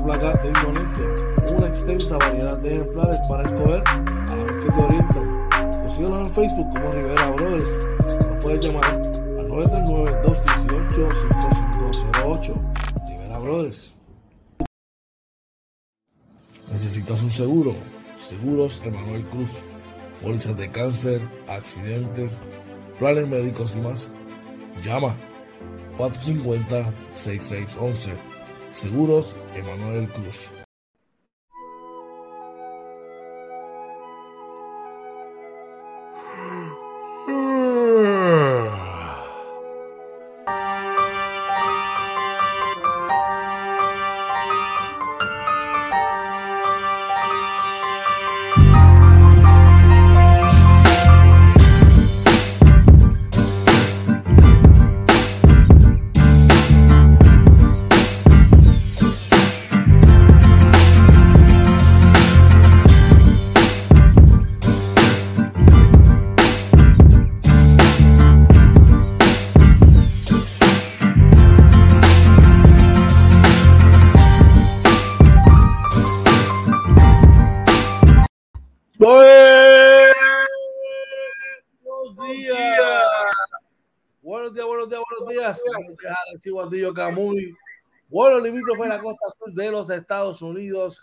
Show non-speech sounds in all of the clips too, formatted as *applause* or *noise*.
la placa de Indonesia, una extensa variedad de ejemplares para escoger a la vez que te orientan. En Facebook como Rivera Brothers. Nos puedes llamar al 939-218-5508. Rivera Brothers. ¿Necesitas un seguro? Seguros Emanuel Cruz. Pólizas de cáncer, accidentes, planes médicos y más. Llama 450-6611. Seguros Emanuel Cruz. Días. Alexis Guardillo Camuy. Vuelo limítrofe de la costa sur de los Estados Unidos,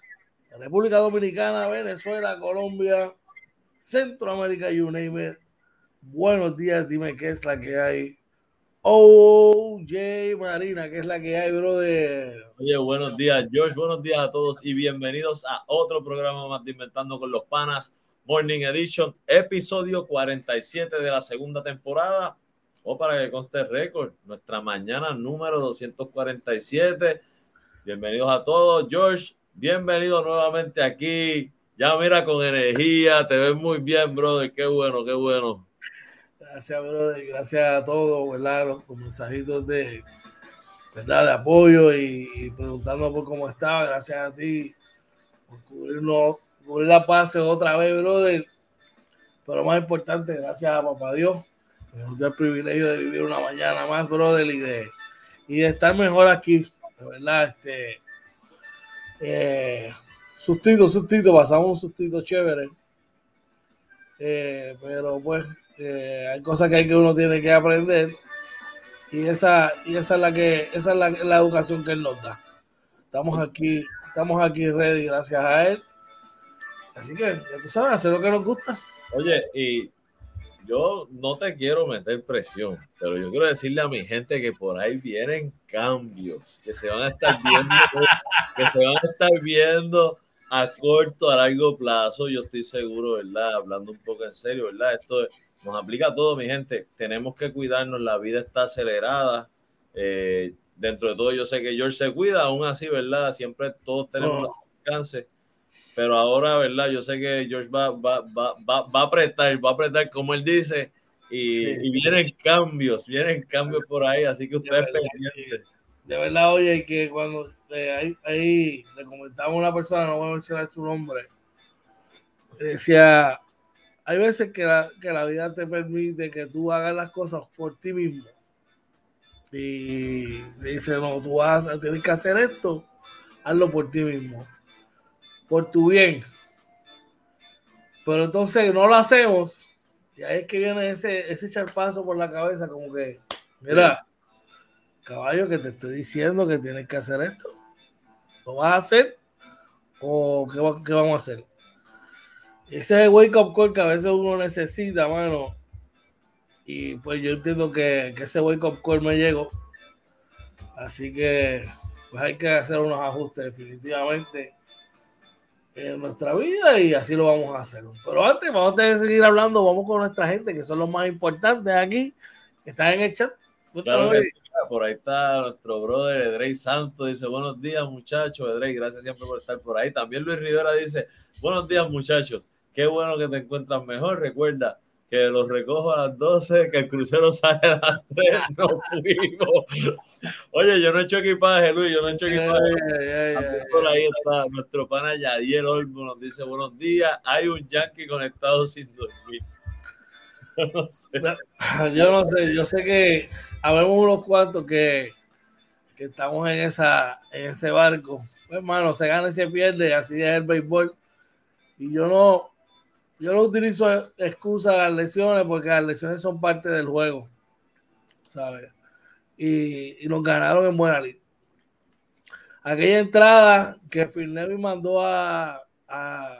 República Dominicana, Venezuela, Colombia, Centroamérica, you name it. Buenos días, dime qué es la que hay. OJ Marina, ¿qué es la que hay, brother? Oye, buenos días, George. Buenos días a todos y bienvenidos a otro programa más de Inventando con los Panas, Morning Edition, episodio 47 de la segunda temporada. O para que conste el récord, nuestra mañana número 247. Bienvenidos a todos, George. Bienvenido nuevamente aquí. Ya mira con energía, te ves muy bien, brother. Qué bueno, qué bueno. Gracias, brother. Gracias a todos, ¿verdad? Los, los mensajitos de, ¿verdad? de apoyo y, y preguntando por cómo estaba. Gracias a ti por cubrirnos, cubrir la paz otra vez, brother. Pero más importante, gracias a papá Dios. Me dio el privilegio de vivir una mañana más, brother, y de, y de estar mejor aquí. De verdad, este. Eh, sustito, sustito, pasamos un sustito chévere. Eh, pero pues eh, hay cosas que hay que uno tiene que aprender y esa y esa es la que esa es la, la, educación que él nos da estamos aquí estamos aquí ready gracias a él así que ya tú sabes hacer lo que nos gusta oye y yo no te quiero meter presión pero yo quiero decirle a mi gente que por ahí vienen cambios que se van a estar viendo *laughs* que se van a estar viendo a corto, a largo plazo, yo estoy seguro, ¿verdad? Hablando un poco en serio, ¿verdad? Esto nos aplica a todo, mi gente. Tenemos que cuidarnos, la vida está acelerada. Eh, dentro de todo, yo sé que George se cuida, aún así, ¿verdad? Siempre todos tenemos oh. alcance. Pero ahora, ¿verdad? Yo sé que George va, va, va, va, va a apretar, va a apretar, como él dice, y, sí. y vienen cambios, vienen cambios por ahí, así que ustedes pendientes. De verdad, oye, que cuando eh, ahí, ahí, le comentaba a una persona, no voy a mencionar su nombre, decía, hay veces que la, que la vida te permite que tú hagas las cosas por ti mismo. Y dice, no, tú vas a tener que hacer esto, hazlo por ti mismo, por tu bien. Pero entonces no lo hacemos, y ahí es que viene ese, ese charpazo por la cabeza, como que, mira, caballo, que te estoy diciendo que tienes que hacer esto. ¿Lo vas a hacer? ¿O qué, qué vamos a hacer? Ese es el wake up call que a veces uno necesita, mano. Y pues yo entiendo que, que ese wake up call me llegó. Así que pues hay que hacer unos ajustes definitivamente en nuestra vida y así lo vamos a hacer. Pero antes, vamos a seguir hablando, vamos con nuestra gente, que son los más importantes aquí, que están en el chat. Claro por ahí está nuestro brother Edrey Santos, dice buenos días muchachos, Edrey, gracias siempre por estar por ahí. También Luis Rivera dice, buenos días muchachos, qué bueno que te encuentras mejor, recuerda que los recojo a las 12, que el crucero *laughs* sale a las 3, nos fuimos. Oye, yo no he hecho equipaje, Luis, yo no he hecho equipaje. Yeah, yeah, yeah, por ahí está nuestro pana Yadier Olmo, nos dice buenos días, hay un yankee conectado sin dormir. *laughs* No sé. Yo no sé, yo sé que habemos unos cuantos que, que estamos en, esa, en ese barco pues, hermano, se gana y se pierde, así es el béisbol. Y yo no, yo no utilizo excusa a las lesiones porque las lesiones son parte del juego, ¿sabes? Y, y nos ganaron en buena lid. Aquella entrada que Phil Neville mandó a, a,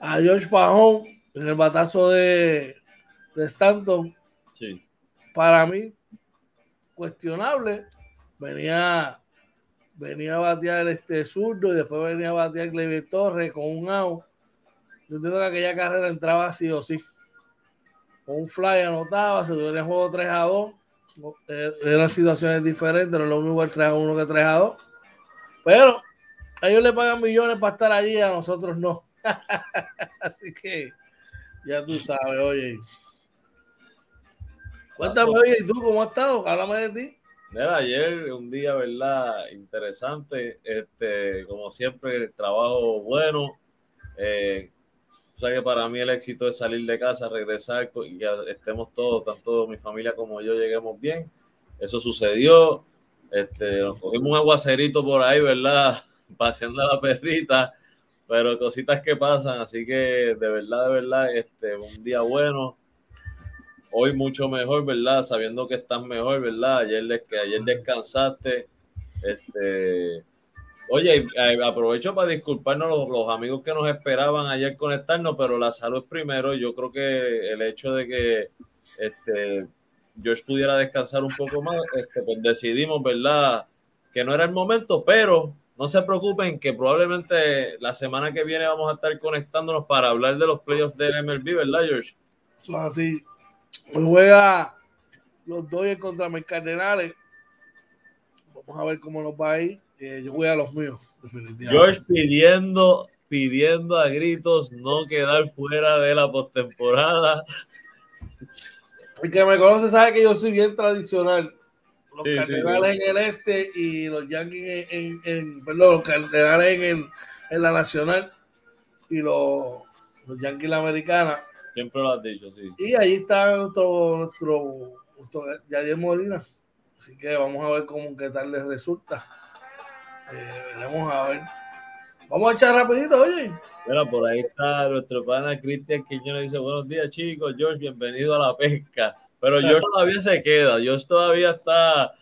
a George Pajón en el batazo de, de Stanton, Sí. para mí, cuestionable. Venía, venía a batear este zurdo y después venía a batear Gleyber Torres con un out. Yo entiendo que aquella carrera entraba sí o sí. Con un fly anotaba, se tuviera el juego 3 a 2. Eh, eran situaciones diferentes, no es lo mismo el 3 a 1 que 3 a 2. Pero a ellos le pagan millones para estar allí, a nosotros no. *laughs* Así que ya tú sabes, oye. Cuéntame, oye, ¿y tú cómo has estado? Háblame de ti. Mira, ayer un día, ¿verdad? Interesante. Este, como siempre, el trabajo bueno. Eh, o sea que para mí el éxito es salir de casa, regresar y que estemos todos, tanto mi familia como yo, lleguemos bien. Eso sucedió. Este, nos cogimos un aguacerito por ahí, ¿verdad? *laughs* Paseando a la perrita, pero cositas que pasan. Así que de verdad, de verdad, este, un día bueno hoy mucho mejor, ¿verdad? Sabiendo que estás mejor, ¿verdad? Ayer, que ayer descansaste. Este, oye, aprovecho para disculparnos los, amigos que nos esperaban ayer conectarnos, pero la salud primero. Yo creo que el hecho de que este, George pudiera descansar un poco más, este, pues decidimos, ¿verdad? Que no era el momento, pero no se preocupen que probablemente la semana que viene vamos a estar conectándonos para hablar de los playoffs del MLB, ¿verdad, George? Eso así. Hoy juega los Dodgers contra mis Cardenales. Vamos a ver cómo nos va ahí. Eh, yo voy a los míos, definitivamente. George pidiendo, pidiendo a gritos no quedar fuera de la postemporada. El que me conoce sabe que yo soy bien tradicional. Los sí, en el este y los Yankees en, en, en perdón, los en, el, en la Nacional y los, los Yankees en la Americana. Siempre lo has dicho, sí. Y ahí está nuestro, nuestro, nuestro Yadier Molina. Así que vamos a ver cómo qué tal les resulta. Eh, veremos a ver. Vamos a echar rapidito, oye. Mira, por ahí está nuestro pana Cristian Quiñones dice, buenos días chicos, George, bienvenido a la pesca. Pero George todavía se queda, George todavía está...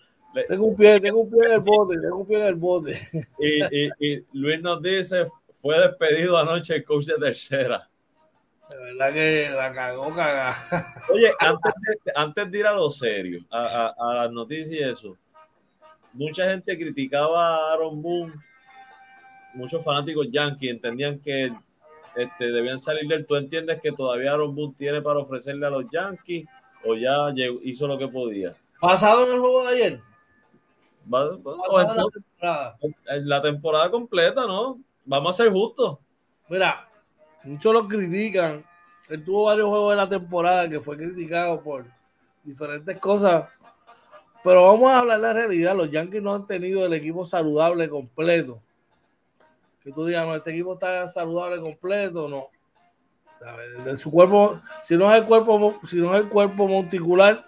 Tengo un pie, tengo un pie en el bote, tengo un pie en el bote. Y, y, y Luis nos dice, fue despedido anoche el coach de tercera. De verdad que la cagó cagada. Oye, antes de, antes de ir a lo serio, a, a, a, las noticias y eso, mucha gente criticaba a Aaron Boone, muchos fanáticos yankees entendían que este, debían salir del. ¿Tú entiendes que todavía Aaron Boone tiene para ofrecerle a los yankees o ya llegó, hizo lo que podía? ¿Pasado en el juego de ayer? Va, va, entonces, la, temporada. la temporada completa, ¿no? Vamos a ser justos. Mira, muchos lo critican. Él tuvo varios juegos de la temporada que fue criticado por diferentes cosas. Pero vamos a hablar de la realidad. Los Yankees no han tenido el equipo saludable completo. Que tú digas, no, este equipo está saludable completo, no. De su cuerpo, si no es el cuerpo, si no es el cuerpo monticular,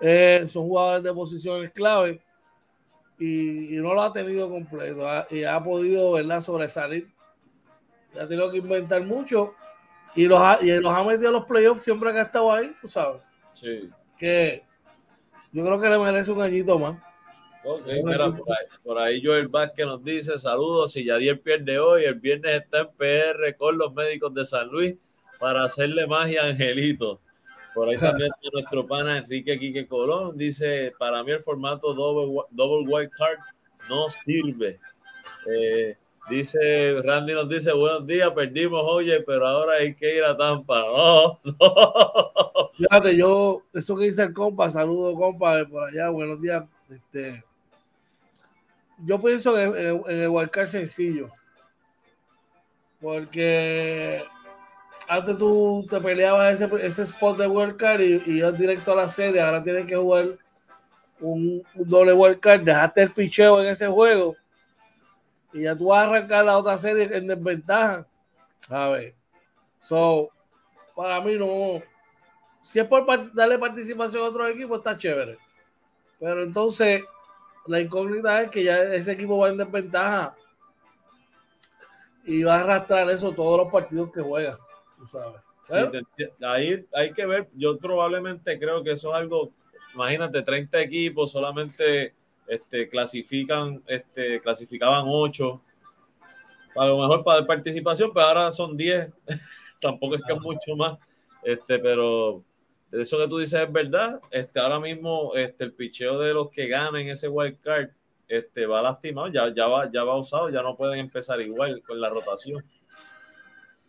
eh, son jugadores de posiciones clave y, y, no lo ha tenido completo ha, y ha podido ¿verdad? sobresalir ha tenido que inventar mucho y los ha, y los ha metido a los playoffs siempre que ha estado ahí, tú sabes. Sí. Que yo creo que le merece un añito más. Okay, mira, por, ahí, por ahí Joel Vázquez nos dice saludos, si Yadier pierde hoy, el viernes está en PR con los médicos de San Luis para hacerle magia a Angelito. Por ahí también *laughs* nuestro pana Enrique Quique Colón dice, para mí el formato double, double white card no sirve. Eh, Dice, Randy nos dice, buenos días, perdimos, oye, pero ahora hay que ir a Tampa. No, *laughs* no. Fíjate, yo, eso que dice el compa, saludo compa de por allá, buenos días. Este, yo pienso en, en, en el sencillo. Porque antes tú te peleabas ese, ese spot de wildcard y, y ibas directo a la serie, ahora tienes que jugar un, un doble wildcard, dejaste el picheo en ese juego y ya tú vas a arrancar la otra serie en desventaja. A ver. So, para mí no. Si es por darle participación a otro equipo, está chévere. Pero entonces, la incógnita es que ya ese equipo va en desventaja y va a arrastrar eso todos los partidos que juega, tú sabes. ahí hay que ver, yo probablemente creo que eso es algo, imagínate, 30 equipos, solamente este, clasifican, este, clasificaban 8, a lo mejor para participación, pero ahora son 10, *laughs* tampoco es que es mucho más, este, pero eso que tú dices es verdad, este, ahora mismo este, el picheo de los que ganen ese wild card este, va lastimado, ya, ya, va, ya va usado, ya no pueden empezar igual con la rotación.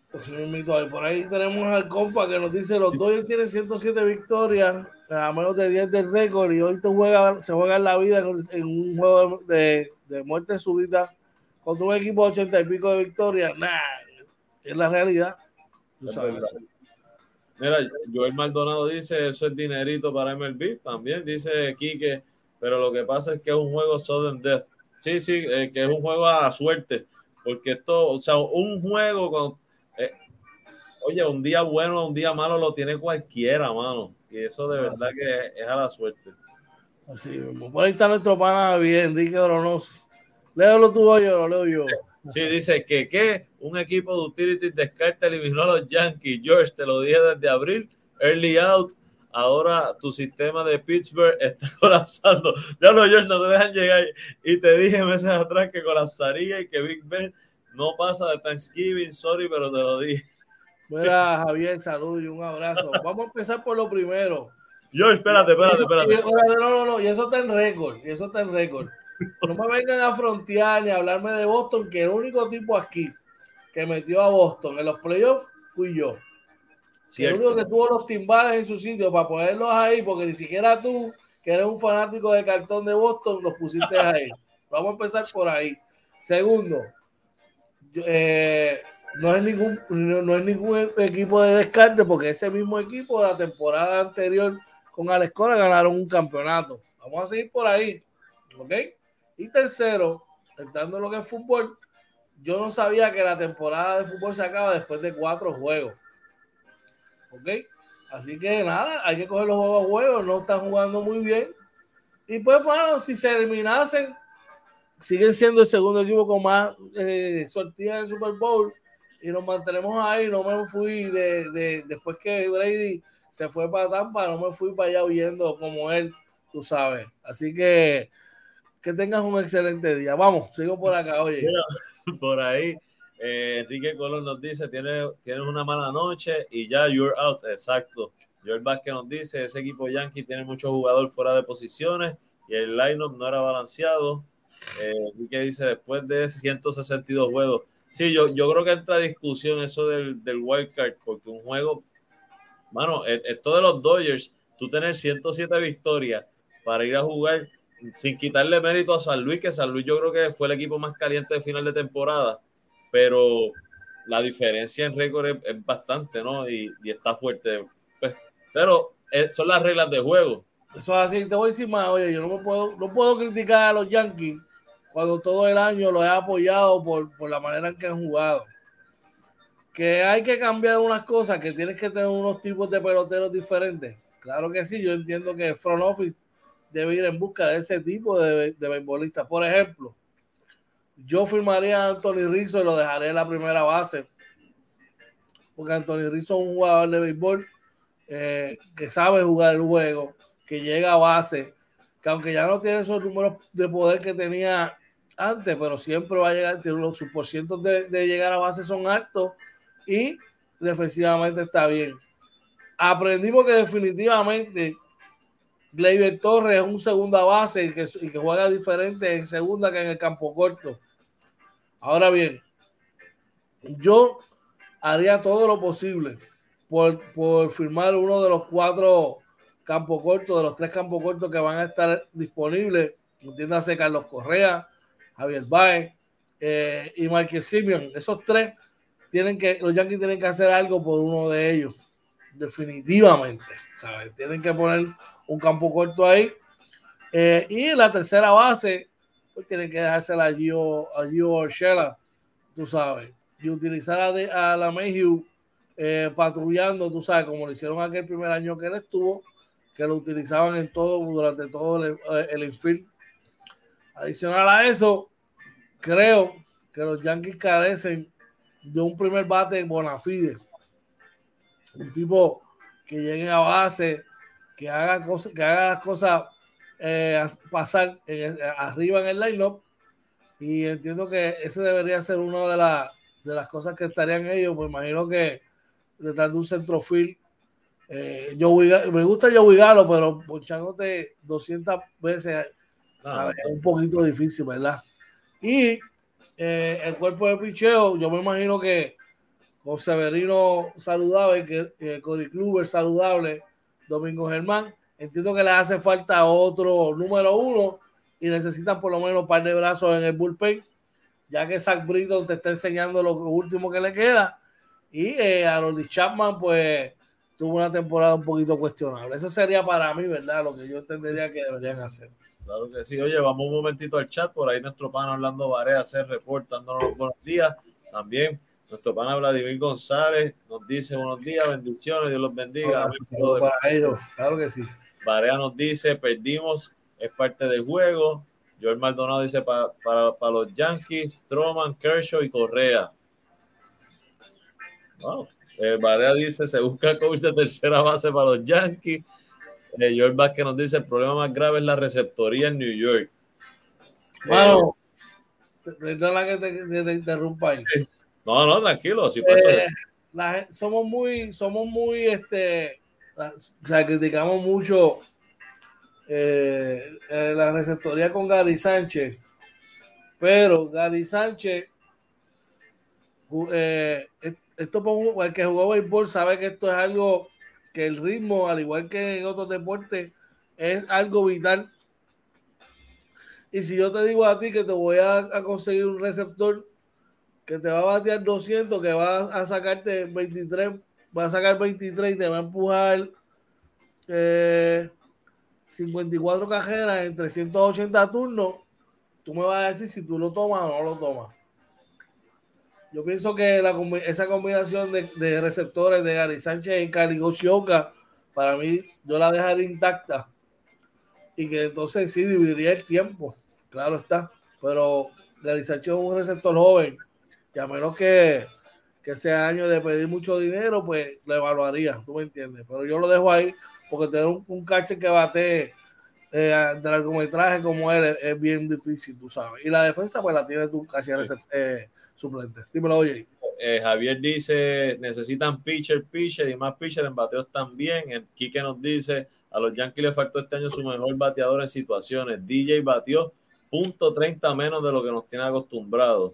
Pues por ahí tenemos al compa que nos dice los Dodgers tienen 107 victorias a menos de 10 del récord y hoy te juega, se juega en la vida en un juego de, de muerte súbita contra un equipo de 80 y pico de victorias. Nah, es la realidad. Mira, Joel Maldonado dice eso es dinerito para MLB. También dice Quique pero lo que pasa es que es un juego sudden death. Sí, sí, eh, que es un juego a suerte, porque esto, o sea, un juego con, eh, oye, un día bueno, un día malo lo tiene cualquiera, mano, y eso de verdad que es, a la suerte. Así mismo. Por ahí está nuestro pana bien, Enrique Oronos. Léelo tú hoy lo leo yo. Sí, dice que, que un equipo de utilities descarta eliminó a los Yankees. George, te lo dije desde abril. Early out, ahora tu sistema de Pittsburgh está *laughs* colapsando. Ya no, George, no te dejan llegar. Y te dije meses atrás que colapsaría y que Big Ben no pasa de Thanksgiving. Sorry, pero te lo dije. Mira, Javier, salud y un abrazo. Vamos a empezar por lo primero. George, espérate, espérate, espérate. No, no, no, y eso está en récord, y eso está en récord. No me vengan a frontear ni a hablarme de Boston, que el único tipo aquí que metió a Boston en los playoffs fui yo. El único que tuvo los timbales en su sitio para ponerlos ahí, porque ni siquiera tú, que eres un fanático de cartón de Boston, los pusiste ahí. Vamos a empezar por ahí. Segundo, eh, no, es ningún, no, es ningún equipo de descarte, porque ese mismo equipo la temporada anterior con Alex Cora ganaron un campeonato. Vamos a seguir por ahí. ¿Ok? Y tercero, entrando en lo que es fútbol, yo no sabía que la temporada de fútbol se acaba después de cuatro juegos. ¿Ok? Así que nada, hay que coger los juegos a juegos, no están jugando muy bien. Y pues, bueno, si se eliminasen, siguen siendo el segundo equipo con más eh, sortidas en Super Bowl y nos mantenemos ahí. No me fui de, después que Brady se fue para Tampa, no me fui para allá huyendo como él, tú sabes. Así que que tengas un excelente día. Vamos, sigo por acá, oye. *laughs* Por ahí. Eh, Enrique Colón nos dice, tienes, tienes una mala noche y ya you're out. Exacto. Joel Vázquez nos dice, ese equipo Yankee tiene muchos jugadores fuera de posiciones y el lineup no era balanceado. Eh, Enrique dice, después de 162 juegos. Sí, yo, yo creo que entra discusión eso del, del wild card, porque un juego, mano, esto de los Dodgers, tú tener 107 victorias para ir a jugar sin quitarle mérito a San Luis, que San Luis yo creo que fue el equipo más caliente de final de temporada pero la diferencia en récord es, bastante, ¿no? Y, está fuerte. Pues, pero eh, son las reglas de juego. Eso es así, te voy a decir más, oye, yo no puedo, no puedo criticar a los Yankees cuando todo el año los he apoyado por, la manera en que han jugado. Que hay que cambiar unas cosas, que tienes que tener unos tipos de peloteros diferentes. Claro que sí, yo entiendo que el front office debe ir en busca de ese tipo de, de beisbolistas. Por ejemplo, yo firmaría a Anthony Rizzo y lo dejaré en la primera base. Porque Anthony Rizzo es un jugador de béisbol eh, que sabe jugar el juego, que llega a base, que aunque ya no tiene esos números de poder que tenía antes, pero siempre va a llegar, tiene los sus de, de llegar a base son altos y defensivamente está bien. Aprendimos que definitivamente Gleyber Torres es un segunda base y que, y que, juega diferente en segunda que en el campo corto. Ahora bien, yo haría todo lo posible por, por firmar uno de los cuatro campos cortos, de los tres campos cortos que van a estar disponibles. Entiéndase Carlos Correa, Javier Baez eh, y Marquez Simeon. Esos tres tienen que, los Yankees tienen que hacer algo por uno de ellos. Definitivamente. ¿sabes? Tienen que poner un campo corto ahí. Eh, y la tercera base, pues tienen que dejársela a Gio, a tú sabes, y utilizar a, la Mayhew eh, patrullando, tú sabes, como lo hicieron aquel primer año que él estuvo, que lo utilizaban en todo, durante todo el, el infield. Adicional a eso, creo que los Yankees carecen de un primer bate bona fide. Un tipo que llegue a base, que haga, cosas, que haga las cosas eh, pasar arriba en el line-up. Y entiendo que ese debería ser una de, de las cosas que estarían ellos. Pues imagino que detrás de un centrofield. Eh, me gusta Joey Galo, pero ponchándote 200 veces es un poquito difícil, ¿verdad? Y eh, el cuerpo de picheo, yo me imagino que con Severino saludable, que, que Cory Kluber saludable, Domingo Germán, entiendo que le hace falta otro número uno y necesitan por lo menos un par de brazos en el bullpen, ya que Zach Britton te está enseñando lo último que le queda. Y eh, los Chapman, pues tuvo una temporada un poquito cuestionable. Eso sería para mí, ¿verdad? Lo que yo entendería que deberían hacer. Claro que sí. Oye, vamos un momentito al chat. Por ahí nuestro pan Orlando Varea hacer reportándonos los buenos días. También nuestro pana Vladimir González nos dice buenos días, bendiciones, Dios los bendiga. Claro que sí. Varea nos dice, perdimos, es parte del juego. Joel Maldonado dice para, para, los Yankees, Stroman, Kershaw y Correa. Wow. Eh, Varea dice, se busca coach de tercera base para los Yankees. Eh, Joel Vázquez nos dice, el problema más grave es la receptoría en New York. Bueno, perdona que te, interrumpa ahí. No, no, tranquilo. Eh, somos muy, somos muy, este, o sea, criticamos mucho eh, eh, la receptoría con Gary Sánchez, pero Gary Sánchez, eh, esto el que jugó béisbol sabe que esto es algo que el ritmo, al igual que en otros deportes, es algo vital. Y si yo te digo a ti que te voy a, conseguir un receptor que te va a batear 200, que va a sacarte 23 va a sacar 23 y te va a empujar 54 eh, cajeras en 380 turnos, tú me vas a decir si tú lo tomas o no lo tomas. Yo pienso que esa combinación de, receptores de Gary Sánchez y Caligochioca, para mí, yo la dejaría intacta. Y que entonces sí dividiría el tiempo, claro está. Pero Gary Sánchez es un receptor joven, y a menos que que sea año de pedir mucho dinero, pues lo evaluaría, tú me entiendes. Pero yo lo dejo ahí porque tener un, un cache que bate eh, de largometraje como él es, bien difícil, tú sabes. Y la defensa, pues la tiene tu cache eh, suplente. Dímelo, oye. Eh, Javier dice: necesitan pitcher, pitcher y más pitcher en bateos también. El Quique nos dice: a los Yankees le faltó este año su mejor bateador en situaciones. DJ batió punto 30 menos de lo que nos tiene acostumbrados.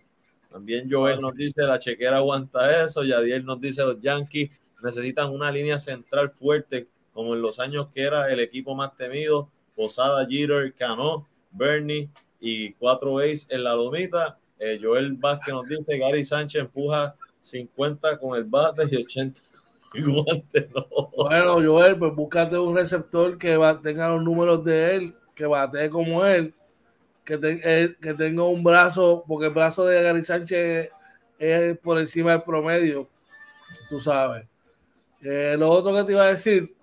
También Joel nos dice, la chequera aguanta eso. Yadiel nos dice, los Yankees necesitan una línea central fuerte, como en los años que era el equipo más temido. Posada, Jeter, Cano, Bernie y cuatro ace en la lomita. Eh, Joel Vázquez nos dice, Gary Sánchez empuja 50 con el bate y 80 Bueno, Joel, pues búscate un receptor que tenga los números de él, que bate como él que, que tenga un brazo, porque el brazo de Gary Sánchez es por encima del promedio, tú sabes. Eh, lo otro que te iba a decir,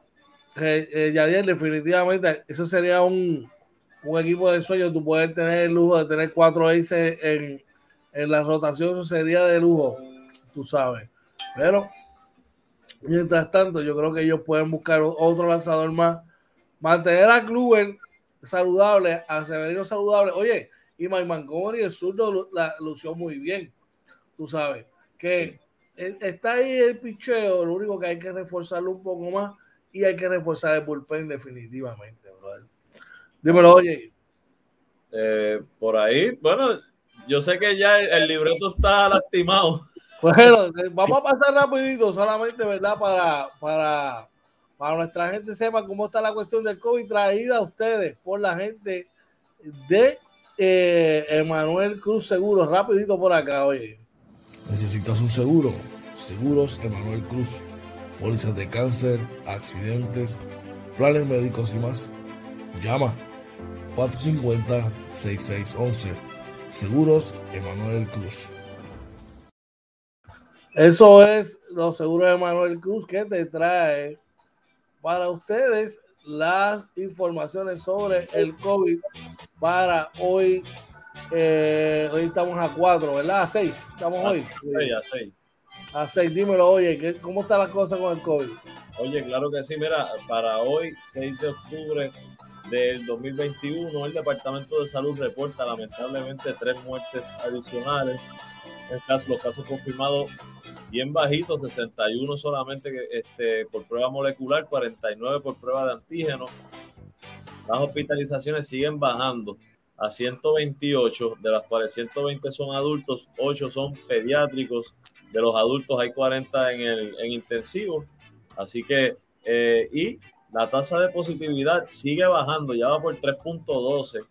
eh, eh, Yadier, definitivamente, eso sería un, equipo de sueño, tú puedes tener el lujo de tener cuatro aces en, en la rotación, sería de lujo, tú sabes. Pero, mientras tanto, yo creo que ellos pueden buscar otro lanzador más. Mantener a Kluber saludable, a Severino saludable. Oye, y Mike Montgomery, el zurdo, la lució muy bien. Tú sabes que está ahí el picheo, lo único que hay que reforzarlo un poco más y hay que reforzar el bullpen definitivamente, brother. Dímelo, oye. Eh, por ahí, bueno, yo sé que ya el, libreto está lastimado. *laughs* Bueno, vamos a pasar rapidito, solamente, ¿verdad? Para, para para nuestra gente sepa cómo está la cuestión del COVID traída a ustedes por la gente de eh, Emanuel Cruz Seguros. Rapidito por acá, oye. ¿Necesitas un seguro? Seguros Emanuel Cruz. Pólizas de cáncer, accidentes, planes médicos y más. Llama 450-6611. Seguros Emanuel Cruz. Eso es los seguros de Emanuel Cruz que te trae para ustedes las informaciones sobre el COVID para hoy. Eh, hoy estamos a 4, ¿verdad? A 6. Estamos hoy. a 6. A 6. Dímelo, oye, ¿cómo está la cosa con el COVID? Oye, claro que sí. Mira, para hoy, 6 de octubre del 2021, el Departamento de Salud reporta lamentablemente tres muertes adicionales. En caso, los casos confirmados bien bajitos, 61 solamente este, por prueba molecular, 49 por prueba de antígeno. Las hospitalizaciones siguen bajando a 128, de las cuales 120 son adultos, 8 son pediátricos, de los adultos hay 40 en, el, en intensivo, así que, eh, y la tasa de positividad sigue bajando, ya va por 3.12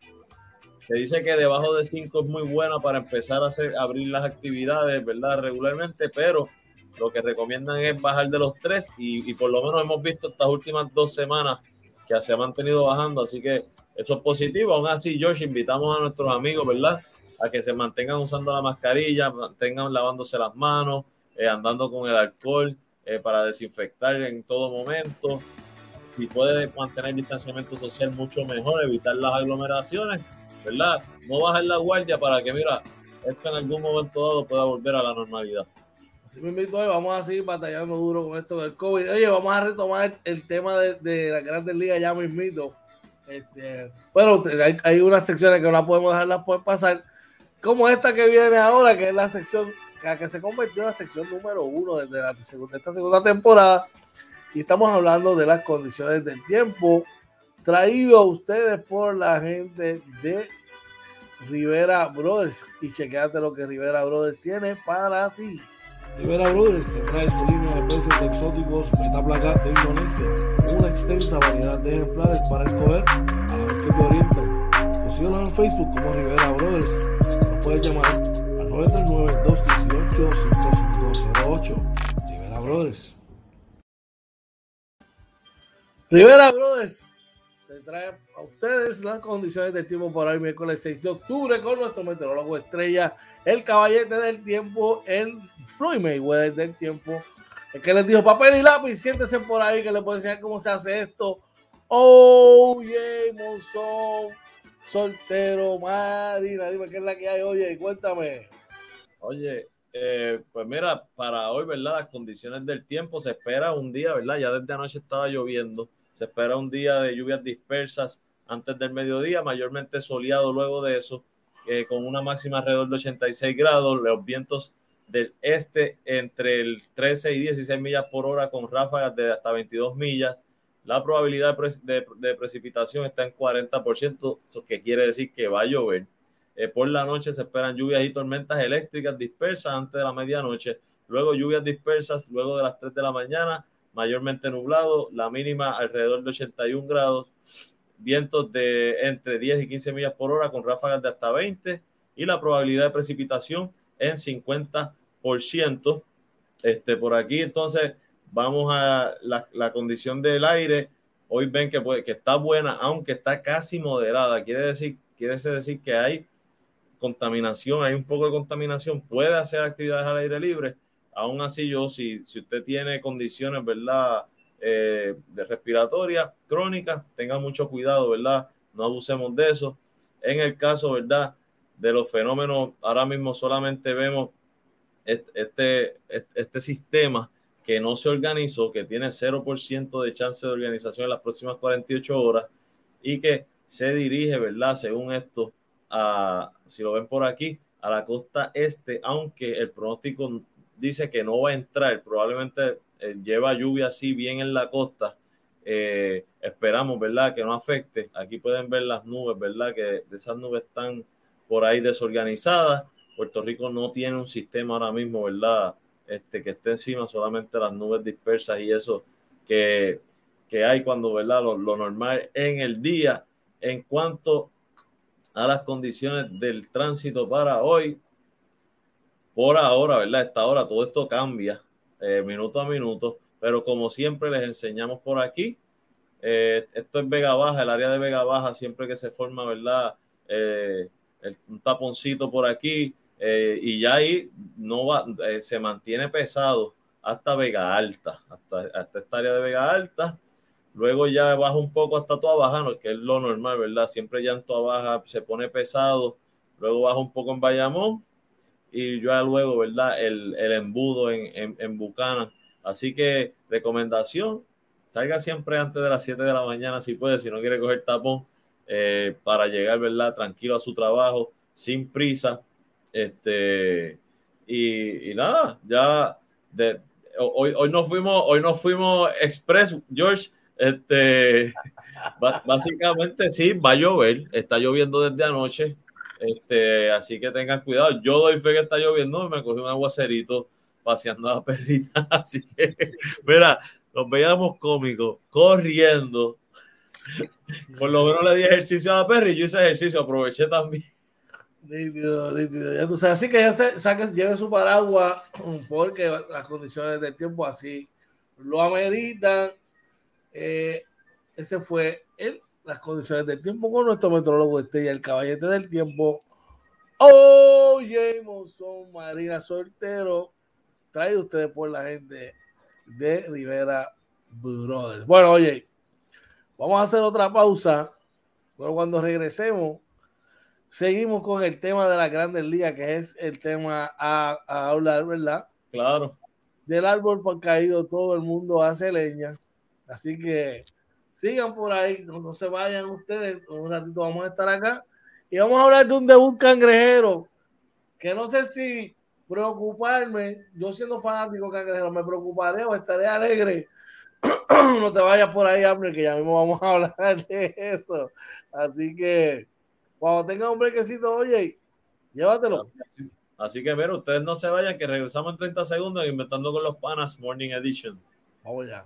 se dice que debajo de 5 es muy buena para empezar a hacer, abrir las actividades, ¿verdad? Regularmente, pero lo que recomiendan es bajar de los 3 y, por lo menos hemos visto estas últimas dos semanas que se ha mantenido bajando, así que eso es positivo. Aún así, Josh, invitamos a nuestros amigos, ¿verdad? A que se mantengan usando la mascarilla, mantengan lavándose las manos, eh, andando con el alcohol eh, para desinfectar en todo momento. Si puede mantener distanciamiento social, mucho mejor, evitar las aglomeraciones ¿verdad? No bajar la guardia para que, mira, esto en algún momento dado pueda volver a la normalidad. Así me invito vamos a seguir batallando duro con esto del COVID. Oye, vamos a retomar el tema de, de las grandes ligas ya mismito. Este, bueno, hay, hay, unas secciones que no podemos dejarlas por pasar, como esta que viene ahora, que es la sección que, se convirtió en la sección número uno desde la segunda, esta segunda temporada. Y estamos hablando de las condiciones del tiempo traído a ustedes por la gente de Rivera Brothers. Y chequeate lo que Rivera Brothers tiene para ti. Rivera Brothers te trae su línea de peces de exóticos metaplaca de Indonesia. Una extensa variedad de ejemplares para escoger a la vez que te orientan. Síguenos en Facebook como Rivera Brothers. Nos puedes llamar al 939-218-5508. Rivera Brothers. Rivera Brothers te trae a ustedes las condiciones del tiempo para hoy, miércoles 6 de octubre, con nuestro meteorólogo estrella, el caballete del tiempo, el Floyd Mayweather del tiempo. El que les dijo papel y lápiz, siéntese por ahí que le puedo enseñar cómo se hace esto. Oye, Monzón, soltero, Marina, dime qué es la que hay, oye, cuéntame. Oye, eh, pues mira, para hoy, ¿verdad? Las condiciones del tiempo se espera un día, ¿verdad? Ya desde anoche estaba lloviendo se espera un día de lluvias dispersas antes del mediodía, mayormente soleado luego de eso, eh, con una máxima alrededor de 86 grados, los vientos del este entre el 13 y 16 millas por hora con ráfagas de hasta 22 millas. La probabilidad de, precipitación está en 40%, eso que quiere decir que va a llover. Eh, por la noche se esperan lluvias y tormentas eléctricas dispersas antes de la medianoche, luego lluvias dispersas luego de las 3 de la mañana mayormente nublado, la mínima alrededor de 81 grados, vientos de entre 10 y 15 millas por hora con ráfagas de hasta 20 y la probabilidad de precipitación en 50%. Este, por aquí entonces vamos a la, condición del aire. Hoy ven que, que está buena, aunque está casi moderada. Quiere decir, quiere decir que hay contaminación, hay un poco de contaminación. Puede hacer actividades al aire libre, Aún así, yo, si, si usted tiene condiciones, ¿verdad? Eh, de respiratoria crónica, tenga mucho cuidado, ¿verdad? No abusemos de eso. En el caso, ¿verdad? De los fenómenos, ahora mismo solamente vemos este, este, sistema que no se organizó, que tiene 0% de chance de organización en las próximas 48 horas y que se dirige, ¿verdad? Según esto, a, si lo ven por aquí, a la costa este, aunque el pronóstico dice que no va a entrar, probablemente eh, lleva lluvia así bien en la costa. Eh, esperamos, ¿verdad? Que no afecte. Aquí pueden ver las nubes, ¿verdad? Que esas nubes están por ahí desorganizadas. Puerto Rico no tiene un sistema ahora mismo, ¿verdad? Este, que esté encima, solamente las nubes dispersas y eso que, que hay cuando, ¿verdad? Lo, lo normal en el día. En cuanto a las condiciones del tránsito para hoy, por ahora, ¿verdad? Esta hora todo esto cambia eh, minuto a minuto, pero como siempre les enseñamos por aquí, eh, esto es Vega Baja, el área de Vega Baja, siempre que se forma, ¿verdad? Eh, un taponcito por aquí y ya ahí no va, se mantiene pesado hasta Vega Alta, hasta, hasta esta área de Vega Alta. Luego ya baja un poco hasta toda baja, que es lo normal, ¿verdad? Siempre ya en toda baja se pone pesado, luego baja un poco en Bayamón y ya luego, ¿verdad? El, el embudo en, en, en Bucana. Así que recomendación, salga siempre antes de las 7 de la mañana si puede, si no quiere coger tapón, eh, para llegar, ¿verdad? Tranquilo a su trabajo, sin prisa. Este, y, y nada, ya de, hoy, hoy no fuimos, hoy no fuimos express, George. Este, básicamente sí, va a llover, está lloviendo desde anoche. Este, así que tengan cuidado. Yo doy fe que está lloviendo, me cogí un aguacerito paseando a la *laughs* perrita. Así que, mira, nos veíamos cómicos, corriendo. Por lo menos le di ejercicio a la perra y yo hice ejercicio, aproveché también. Nítido, nítido. Ya tú sabes, así que ya se, saque, lleve su paraguas porque las condiciones del tiempo así lo ameritan. Eh, ese fue el, las condiciones del tiempo con nuestro metrólogo estrella, el caballete del tiempo. Oh, Jameson Marina Soltero, traído ustedes por la gente de Rivera Brothers. Bueno, oye, vamos a hacer otra pausa, pero cuando regresemos, seguimos con el tema de la grandes ligas, que es el tema a, a hablar, ¿verdad? Claro. Del árbol por caído, todo el mundo hace leña. Así que sigan por ahí, no, no, se vayan ustedes. Un ratito vamos a estar acá y vamos a hablar de un debut cangrejero que no sé si preocuparme. Yo siendo fanático cangrejero, me preocuparé o estaré alegre. *clears throat* no te vayas por ahí, hambre, que ya mismo vamos a hablar de eso. Así que cuando tenga un brequecito, oye, llévatelo. Así que, pero ustedes no se vayan, que regresamos en 30 segundos inventando con los panas Morning Edition. Vamos ya.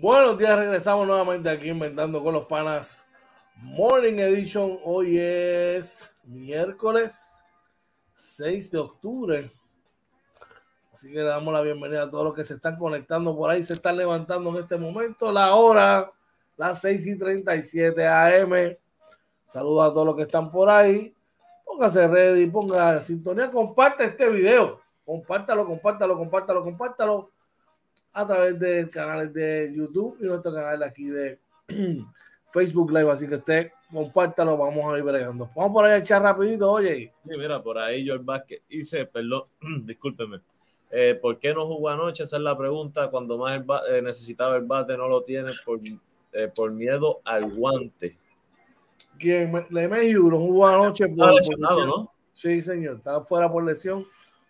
Buenos días, regresamos nuevamente aquí inventando con los panas Morning Edition. Hoy es miércoles 6 de octubre. Así que le damos la bienvenida a todos los que se están conectando por ahí, se están levantando en este momento. La hora, las 6 y 37 AM. Saludos a todos los que están por ahí. Póngase ready, ponga sintonía, comparte este video. Compártalo, compártalo, compártalo, compártalo a través de canales de YouTube y nuestro canal aquí de *clears throat* Facebook Live. Así que usted compártalo, vamos a ir bregando. Vamos por ahí a echar rapidito, oye. Sí, mira, por ahí George Vázquez dice, perdón, *clears throat* discúlpeme. Eh, ¿Por qué no jugó anoche? Esa es la pregunta. Cuando más el bate, eh, necesitaba el bate, no lo tiene por, eh, por miedo al guante. ¿Quién? Lemegio no jugó anoche. Por, Está lesionado, por ¿no? Sí, señor. Estaba fuera por lesión.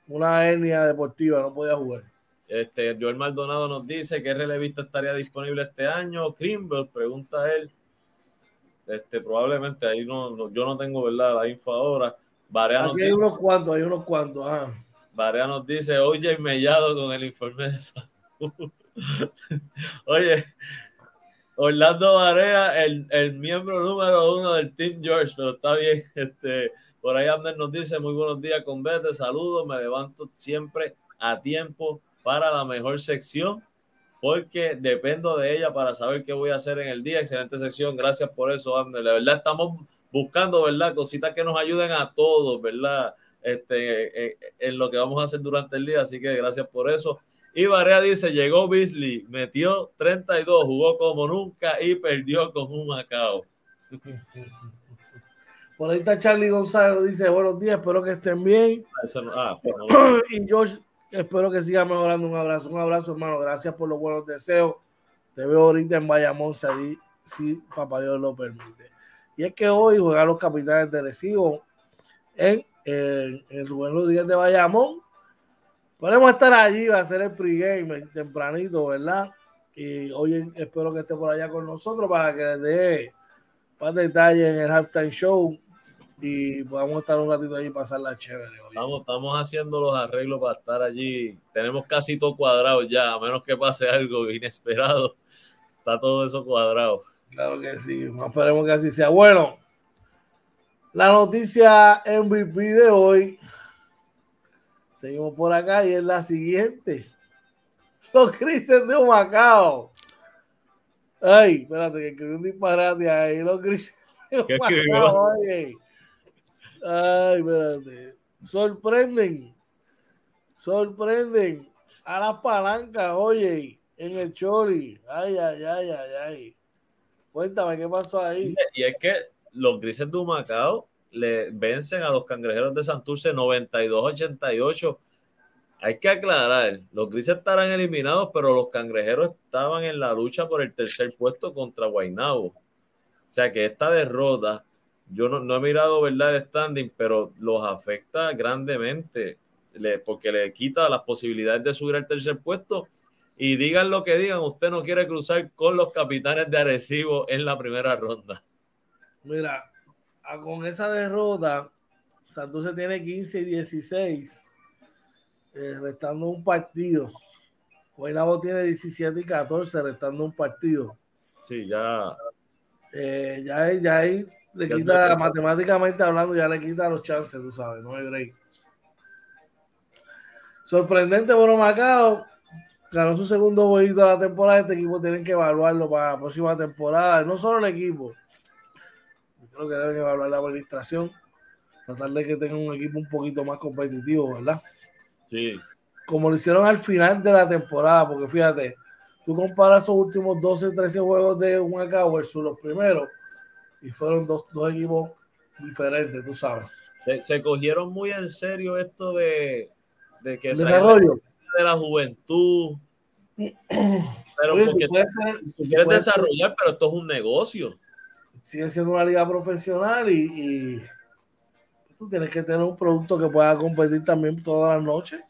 Una hernia deportiva, no podía jugar. Este, Joel Maldonado nos dice que relevista estaría disponible este año. Krimble, pregunta él. Este, probablemente ahí no, no, yo no tengo verdad la info ahora. Barea Aquí hay dice, unos cuantos, hay unos cuantos. Ah. Barea nos dice, oye, mellado con el informe de salud. *laughs* oye, Orlando Barea, el, el, miembro número uno del Team George, pero está bien. Este, por ahí Ander nos dice, muy buenos días con Vete, saludos, me levanto siempre a tiempo para la mejor sección porque dependo de ella para saber qué voy a hacer en el día. Excelente sección, gracias por eso, Ander. La verdad estamos buscando, ¿verdad? Cositas que nos ayuden a todos, ¿verdad? Este, en, en lo que vamos a hacer durante el día, así que gracias por eso. Y Barea dice, llegó Beasley, metió 32, jugó como nunca y perdió con un Macao. *laughs* Por ahí está Charlie González, dice, buenos días, espero que estén bien. Eso no, ah, *coughs* no. y George Espero que siga mejorando. Un abrazo, un abrazo, hermano. Gracias por los buenos deseos. Te veo ahorita en Bayamón, si, si papá Dios lo permite. Y es que hoy juegan los capitanes de Recibo en, en, en Rubén Rodríguez de Bayamón. Podemos estar allí, va a ser el pregame tempranito, ¿verdad? Y hoy espero que esté por allá con nosotros para que les dé más detalles en el halftime show y podamos estar un ratito ahí y pasarla chévere. Estamos, estamos haciendo los arreglos para estar allí. Tenemos casi todo cuadrado ya, a menos que pase algo inesperado. Está todo eso cuadrado. Claro que sí, esperemos que así sea. Bueno, la noticia MVP de hoy. Seguimos por acá y es la siguiente. Los crisis de Macao. Ay, espérate, que escribí un disparate ahí. Los crisis de Macao, Ay, espérate. Sorprenden. Sorprenden a las palancas, oye, en el Chori. Ay, ay, ay, ay, ay. Cuéntame qué pasó ahí. Y es que los grises de Humacao le vencen a los cangrejeros de Santurce 92-88. Hay que aclarar, los grises estarán eliminados, pero los cangrejeros estaban en la lucha por el tercer puesto contra Guaynabo. O sea que esta derrota, yo no, he mirado verdad el standing, pero los afecta grandemente, porque le quita las posibilidades de subir al tercer puesto y digan lo que digan, usted no quiere cruzar con los capitanes de Arecibo en la primera ronda. Mira, con esa derrota, Santos tiene 15 y 16, eh, restando un partido. Guaynabo tiene 17 y 14, restando un partido. Sí, ya. Eh, ya, ya ahí le quita, matemáticamente hablando, ya le quita los chances, tú sabes, no hay break. Sorprendente, bueno, Macao ganó su segundo bolito de la temporada. Este equipo tienen que evaluarlo para la próxima temporada. No solo el equipo. creo que deben evaluar la administración. Tratar de que tengan un equipo un poquito más competitivo, ¿verdad? Sí. Como lo hicieron al final de la temporada, porque fíjate, tú comparas esos últimos 12, 13 juegos de Humacao versus los primeros, y fueron dos, dos equipos diferentes, tú sabes. Se, cogieron muy en serio esto de, de que... El desarrollo de la juventud. *clears throat* Pero porque tú, quieres desarrollar, pero esto es un negocio. Sigue siendo una liga profesional y, tú tienes que tener un producto que pueda competir también todas las noches.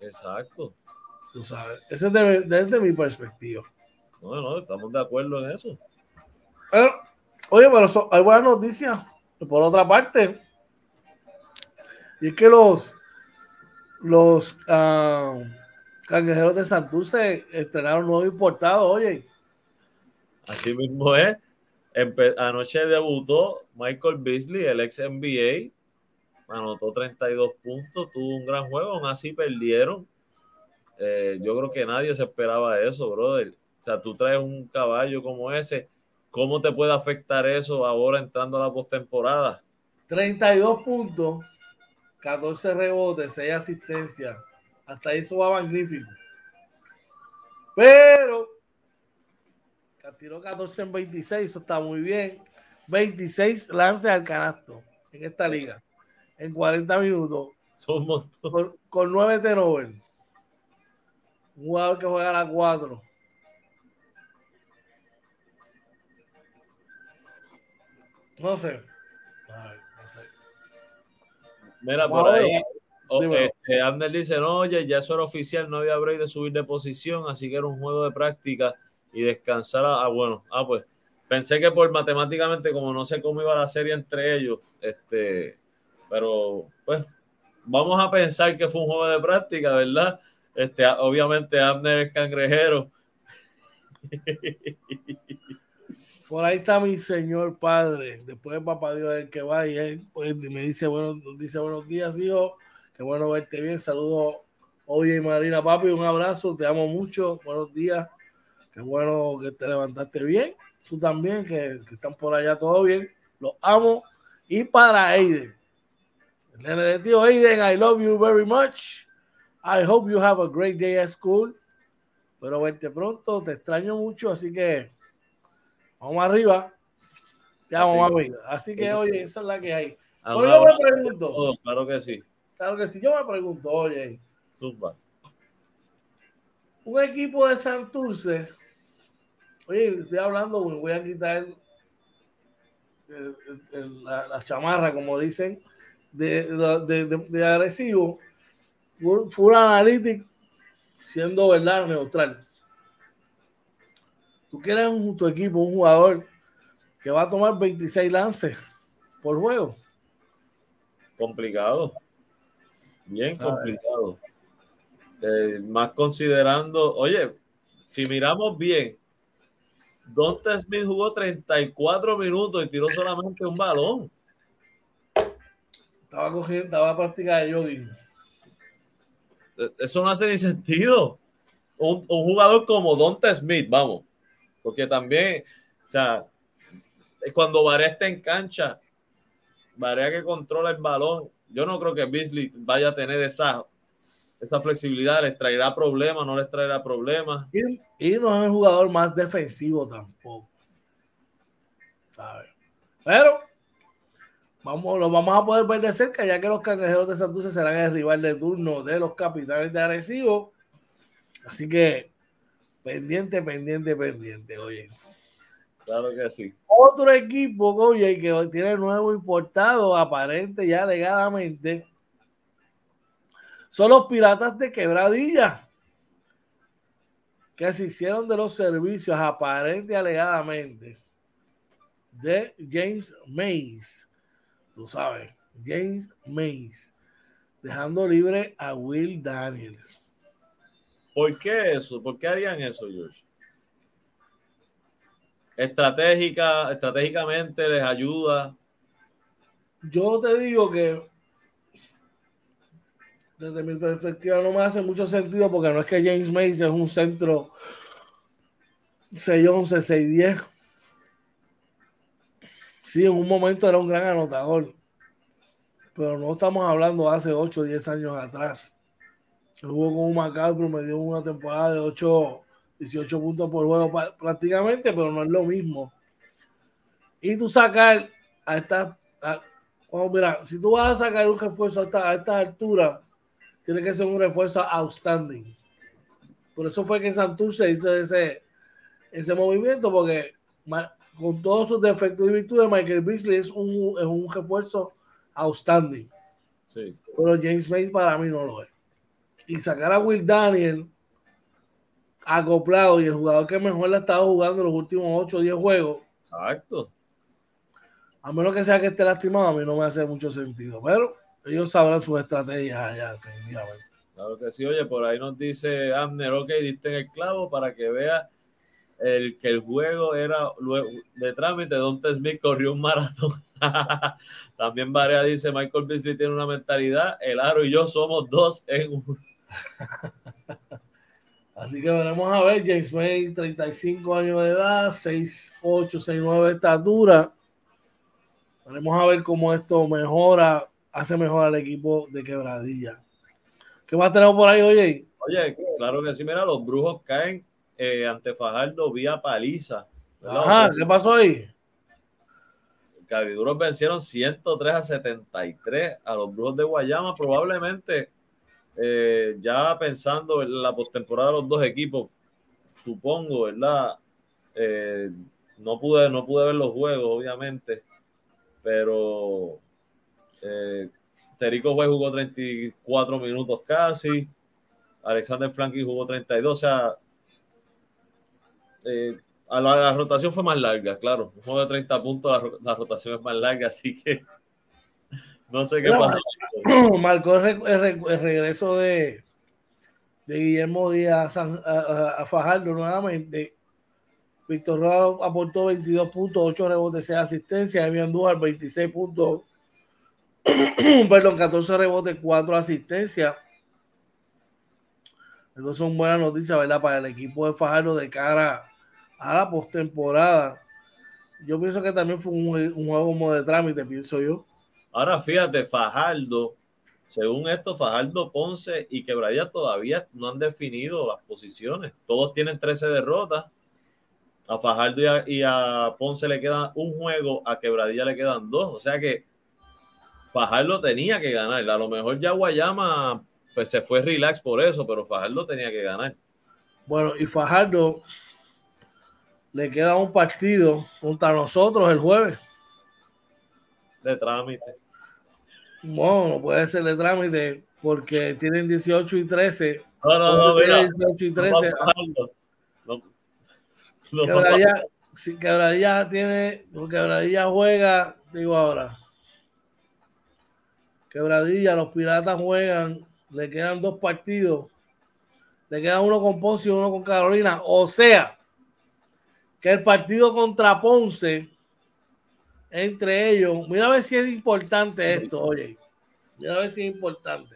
Exacto. Tú sabes, ese es desde mi perspectiva. No, no, estamos de acuerdo en eso. Oye, pero hay buenas noticias. Por otra parte, y es que los los uh, Cangrejeros de Santurce estrenaron nuevo importado, oye. Así mismo es. anoche debutó Michael Beasley, el ex NBA. Anotó 32 puntos, tuvo un gran juego, aún así perdieron. Eh, yo creo que nadie se esperaba eso, brother. O sea, tú traes un caballo como ese, ¿cómo te puede afectar eso ahora entrando a la postemporada? 32 puntos, 14 rebotes, 6 asistencias hasta eso va magnífico. Pero tiró 14 en 26, eso está muy bien. 26 lances al canasto en esta liga en 40 minutos. Somos con, con 9 turnovers. Un jugador que juega a la 4. No sé. no sé. Mira, por ahí, este, Abner dice, no, oye, ya eso era oficial, no había break de subir de posición, así que era un juego de práctica y descansar. ah, bueno, ah, pues pensé que por matemáticamente, como no sé cómo iba la serie entre ellos, este, pero pues vamos a pensar que fue un juego de práctica, ¿verdad? Este, obviamente Abner es cangrejero. *laughs* Por ahí está mi señor padre. Después papá Dios el que va y él pues, me dice, bueno, dice buenos días, hijo. Qué bueno verte bien. Saludos, Oye y Marina, papi. Un abrazo. Te amo mucho. Buenos días. Qué bueno que te levantaste bien. Tú también, que, están por allá todo bien. Los amo. Y para Aiden. El nene de tío Aiden, I love you very much. I hope you have a great day at school. Pero verte pronto. Te extraño mucho. Así que vamos arriba. Te amo, así, Así que, oye, esa es la que hay. claro que sí. Claro que si yo me pregunto, oye, un equipo de Santurce, oye, estoy hablando, voy a quitar la, chamarra, como dicen, de, de, de, agresivo, Full Analytics siendo verdad neutral. Tú quieres un, tu equipo, un jugador que va a tomar 26 lances por juego complicado. Bien complicado. Eh, más considerando, oye, si miramos bien, Donta Smith jugó 34 minutos y tiró solamente un balón. Estaba cogiendo, estaba práctica de jogging. E, eso no hace ni sentido. Un, un jugador como Donta Smith, vamos, porque también, o sea, cuando Varea está en cancha, Varea que controla el balón, yo no creo que Beasley vaya a tener esa, esa flexibilidad, les traerá problemas, no les traerá problemas. Y, no es un jugador más defensivo tampoco. ¿sabes? Pero vamos, lo vamos a poder ver de cerca, ya que los cangrejeros de Santurce serán el rival de turno de los capitanes de Arecibo. Así que pendiente, pendiente, pendiente, oye. Claro que sí. Otro equipo, oye, que tiene nuevo importado, aparente ya alegadamente, son los piratas de Quebradilla, que se hicieron de los servicios aparente y alegadamente de James Mays. Tú sabes, James Mays, dejando libre a Will Daniels. ¿Por qué eso? ¿Por qué harían eso, George? estratégica, estratégicamente les ayuda. Yo te digo que desde mi perspectiva no me hace mucho sentido porque no es que James Mays es un centro 6-11, 6-10. Sí, en un momento era un gran anotador, pero no estamos hablando hace 8 o 10 años atrás. Jugó con un Macabro, me dio una temporada de 8 18 puntos por juego prácticamente, pero no es lo mismo. Y tú sacar a esta, mira, si tú vas a sacar un refuerzo a esta, a esta altura, tiene que ser un refuerzo outstanding. Por eso fue que Santurce hizo ese, ese movimiento, porque con todos sus defectos y virtudes, Michael Beasley es un, es un refuerzo outstanding. Sí. Pero James May para mí no lo es. Y sacar a Will Daniel acoplado y el jugador que mejor le ha estado jugando en los últimos 8 o 10 juegos. Exacto. A menos que sea que esté lastimado, a mí no me hace mucho sentido. Pero ellos sabrán sus estrategias allá, definitivamente. Claro que sí, oye, por ahí nos dice Abner, ok, diste en el clavo para que vea el, que el juego era de trámite. Don Smith corrió un maratón. *laughs* También Varea dice, Michael Beasley tiene una mentalidad, el aro y yo somos dos en uno. *laughs* Así que veremos a ver, James May, 35 años de edad, 6'8, 6'9 de estatura. Veremos a ver cómo esto mejora, hace mejor al equipo de quebradilla. ¿Qué más tenemos por ahí, oye? Oye, claro que sí, mira, los brujos caen eh, ante Fajardo vía paliza. Ajá, ¿qué pasó ahí? Cabriduros vencieron 103 a 73 a los brujos de Guayama, probablemente eh, ya pensando en la postemporada de los dos equipos, supongo, ¿verdad? Eh, no, pude, no pude ver los juegos, obviamente, pero eh, Terico Juez jugó 34 minutos casi, Alexander Franklin jugó 32, o sea, la, rotación fue más larga, claro, un juego de 30 puntos, la rotación es más larga, *laughs* así que no sé qué pasó. *clears throat* Marcó el, regreso de, de Guillermo Díaz a, Fajardo nuevamente. Víctor Roa aportó 22 puntos, 8 rebotes, 6 asistencias. Emi Andújar 26 puntos, *clears throat* perdón, 14 rebotes, 4 asistencias. Entonces son buenas noticias, ¿verdad? Para el equipo de Fajardo de cara a la postemporada. Yo pienso que también fue un, un juego como de trámite, pienso yo. Ahora fíjate, Fajardo, según esto, Fajardo, Ponce y Quebradilla todavía no han definido las posiciones. Todos tienen 13 derrotas. A Fajardo y a, Ponce le queda un juego, a Quebradilla le quedan dos. O sea que Fajardo tenía que ganar. A lo mejor ya Guayama pues se fue relax por eso, pero Fajardo tenía que ganar. Bueno, y Fajardo le queda un partido contra nosotros el jueves. De trámite. No, no puede ser de trámite porque tienen 18 y 13. No, no, no, mira. 18 y 13. No, no, quebradilla, si Quebradilla tiene, Quebradilla juega, digo ahora. Quebradilla, los piratas juegan, le quedan dos partidos, le queda uno con Ponce y uno con Carolina. O sea, que el partido contra Ponce, entre ellos, mira a ver si es importante esto, oye, mira a ver si es importante.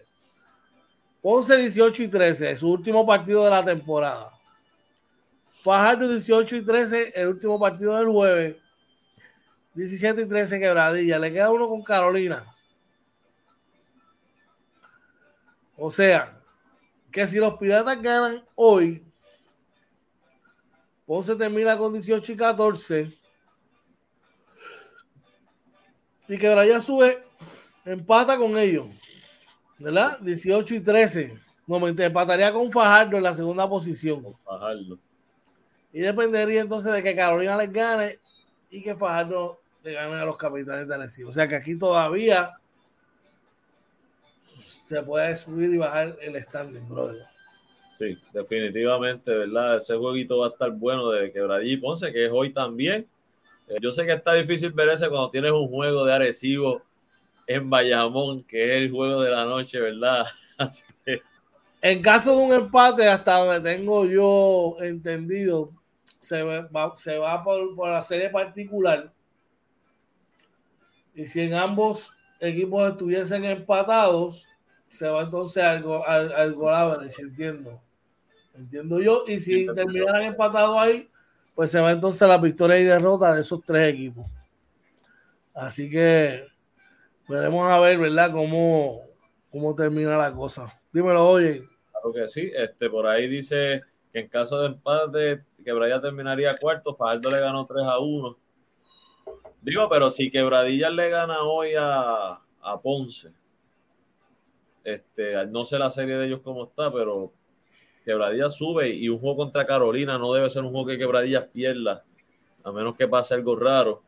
Ponce 18 y 13, su último partido de la temporada. Fajardo 18 y 13, el último partido del jueves. 17 y 13 quebradilla. Le queda uno con Carolina. O sea, que si los piratas ganan hoy, Ponce termina con 18 y 14. Y Quebradilla sube, empata con ellos. ¿Verdad? 18 y 13. No, me empataría con Fajardo en la segunda posición. Fajardo. Y dependería entonces de que Carolina les gane y que Fajardo le gane a los capitanes de Arecibo. O sea que aquí todavía se puede subir y bajar el standing, brother. Sí, definitivamente, ¿verdad? Ese jueguito va a estar bueno de Quebradilla y Ponce, que es hoy también. Eh, yo sé que está difícil ver ese cuando tienes un juego de Arecibo en Bayamón, que es el juego de la noche, ¿verdad? *laughs* Así que... En caso de un empate, hasta donde tengo yo entendido, se va, se va por, por la serie particular. Y si en ambos equipos estuviesen empatados, se va entonces al, al, al entiendo. Entiendo yo. Y si terminaran empatados ahí, pues se va entonces la victoria y derrota de esos tres equipos. Así que veremos a ver, ¿verdad? Cómo, cómo termina la cosa. Dímelo, oye. Claro que sí. Este, por ahí dice que en caso de empate, Quebradilla terminaría cuarto. Fajardo le ganó 3 a 1. Digo, pero si Quebradilla le gana hoy a, a Ponce, este, no sé la serie de ellos cómo está, pero Quebradilla sube y un juego contra Carolina no debe ser un juego que Quebradillas pierda, a menos que pase algo raro.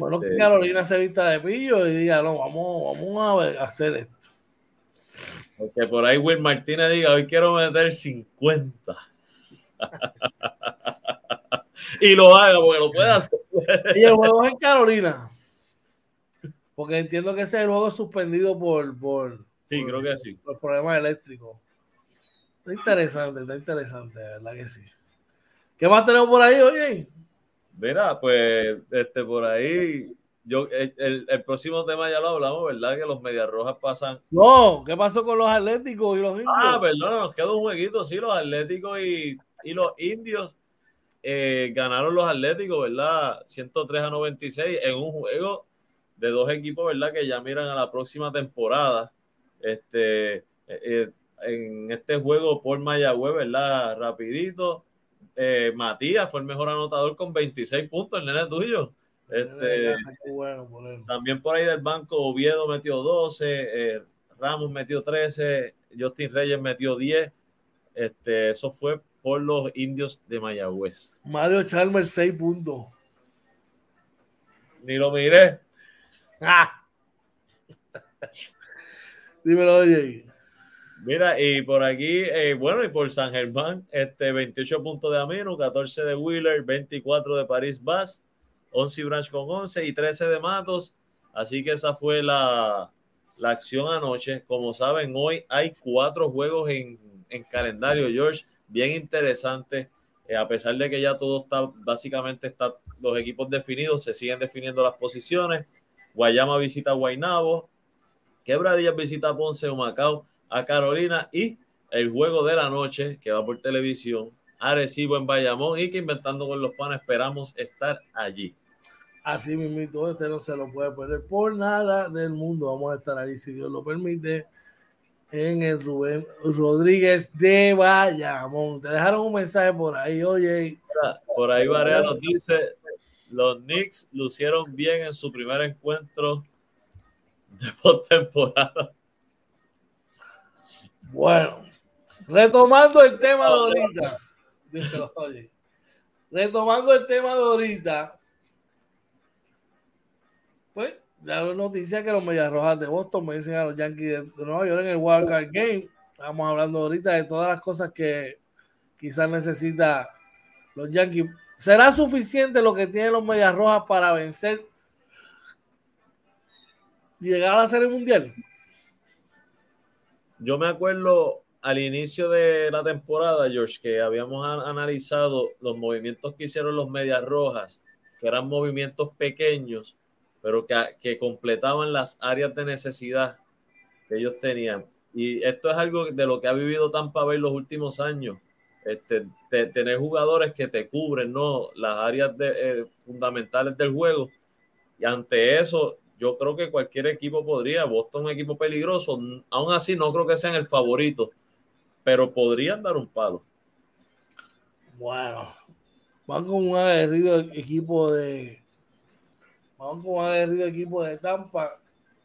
Bueno, este, que Carolina se vista de pillo y diga, no, vamos, vamos a, hacer esto. Porque por ahí Will Martínez diga, hoy quiero meter 50. *laughs* y lo haga porque lo puede hacer. y el juego es en Carolina. Porque entiendo que ese es el juego suspendido por, por, Sí, por, creo que sí. Los problemas eléctricos. Está interesante, está interesante, verdad que sí. ¿Qué más tenemos por ahí, oye? Mira, pues, este, por ahí, yo, el, el, próximo tema ya lo hablamos, ¿verdad? Que los Medias Rojas pasan. No, ¿qué pasó con los Atléticos y los Indios? Ah, perdón, nos queda un jueguito, sí, los Atléticos y, y los Indios eh, ganaron los Atléticos, ¿verdad? 103 a 96 en un juego de dos equipos, ¿verdad? Que ya miran a la próxima temporada. Este, eh, en este juego por Mayagüez, ¿verdad? Rapidito. Eh, Matías fue el mejor anotador con 26 puntos, el nene tuyo. Este, bueno, por también por ahí del banco, Oviedo metió 12, eh, Ramos metió 13, Justin Reyes metió 10. Este, eso fue por los indios de Mayagüez. Mario Chalmers, 6 puntos. Ni lo miré. Ah. *laughs* Dímelo, oye. Mira, y por aquí, eh, bueno, y por San Germán, este 28 puntos de Amino, 14 de Wheeler, 24 de París Bass, 11 Branch con 11 y 13 de Matos. Así que esa fue la, la acción anoche. Como saben, hoy hay cuatro juegos en, en calendario, George, bien interesante. Eh, a pesar de que ya todo está, básicamente está los equipos definidos, se siguen definiendo las posiciones. Guayama visita a Guaynabo, Quebradillas visita a Ponce o Macao a Carolina y el juego de la noche que va por televisión, Arecibo en Bayamón y que inventando con los panes esperamos estar allí. Así mismo, este no se lo puede perder por nada del mundo. Vamos a estar ahí, si Dios lo permite, en el Rubén Rodríguez de Bayamón. Te dejaron un mensaje por ahí, oye. Por ahí Varea nos dice, los Knicks lucieron bien en su primer encuentro de postemporada. Bueno, retomando el tema de ahorita, retomando el tema de ahorita, pues ya la noticia que los Medias Rojas de Boston me dicen a los Yankees de Nueva York en el Wild Card Game. Estamos hablando ahorita de todas las cosas que quizás necesita los Yankees. ¿Será suficiente lo que tienen los Medias Rojas para vencer y llegar a la Serie Mundial? Yo me acuerdo al inicio de la temporada, George, que habíamos analizado los movimientos que hicieron los Medias Rojas, que eran movimientos pequeños, pero que, que completaban las áreas de necesidad que ellos tenían. Y esto es algo de lo que ha vivido Tampa Bay los últimos años. Este, tener jugadores que te cubren ¿no? las áreas de, eh, fundamentales del juego. Y ante eso, yo creo que cualquier equipo podría. Boston es un equipo peligroso. Aún así, no creo que sean el favorito, pero podrían dar un palo. Bueno, van con un aguerrido equipo de. Van con un aguerrido equipo de Tampa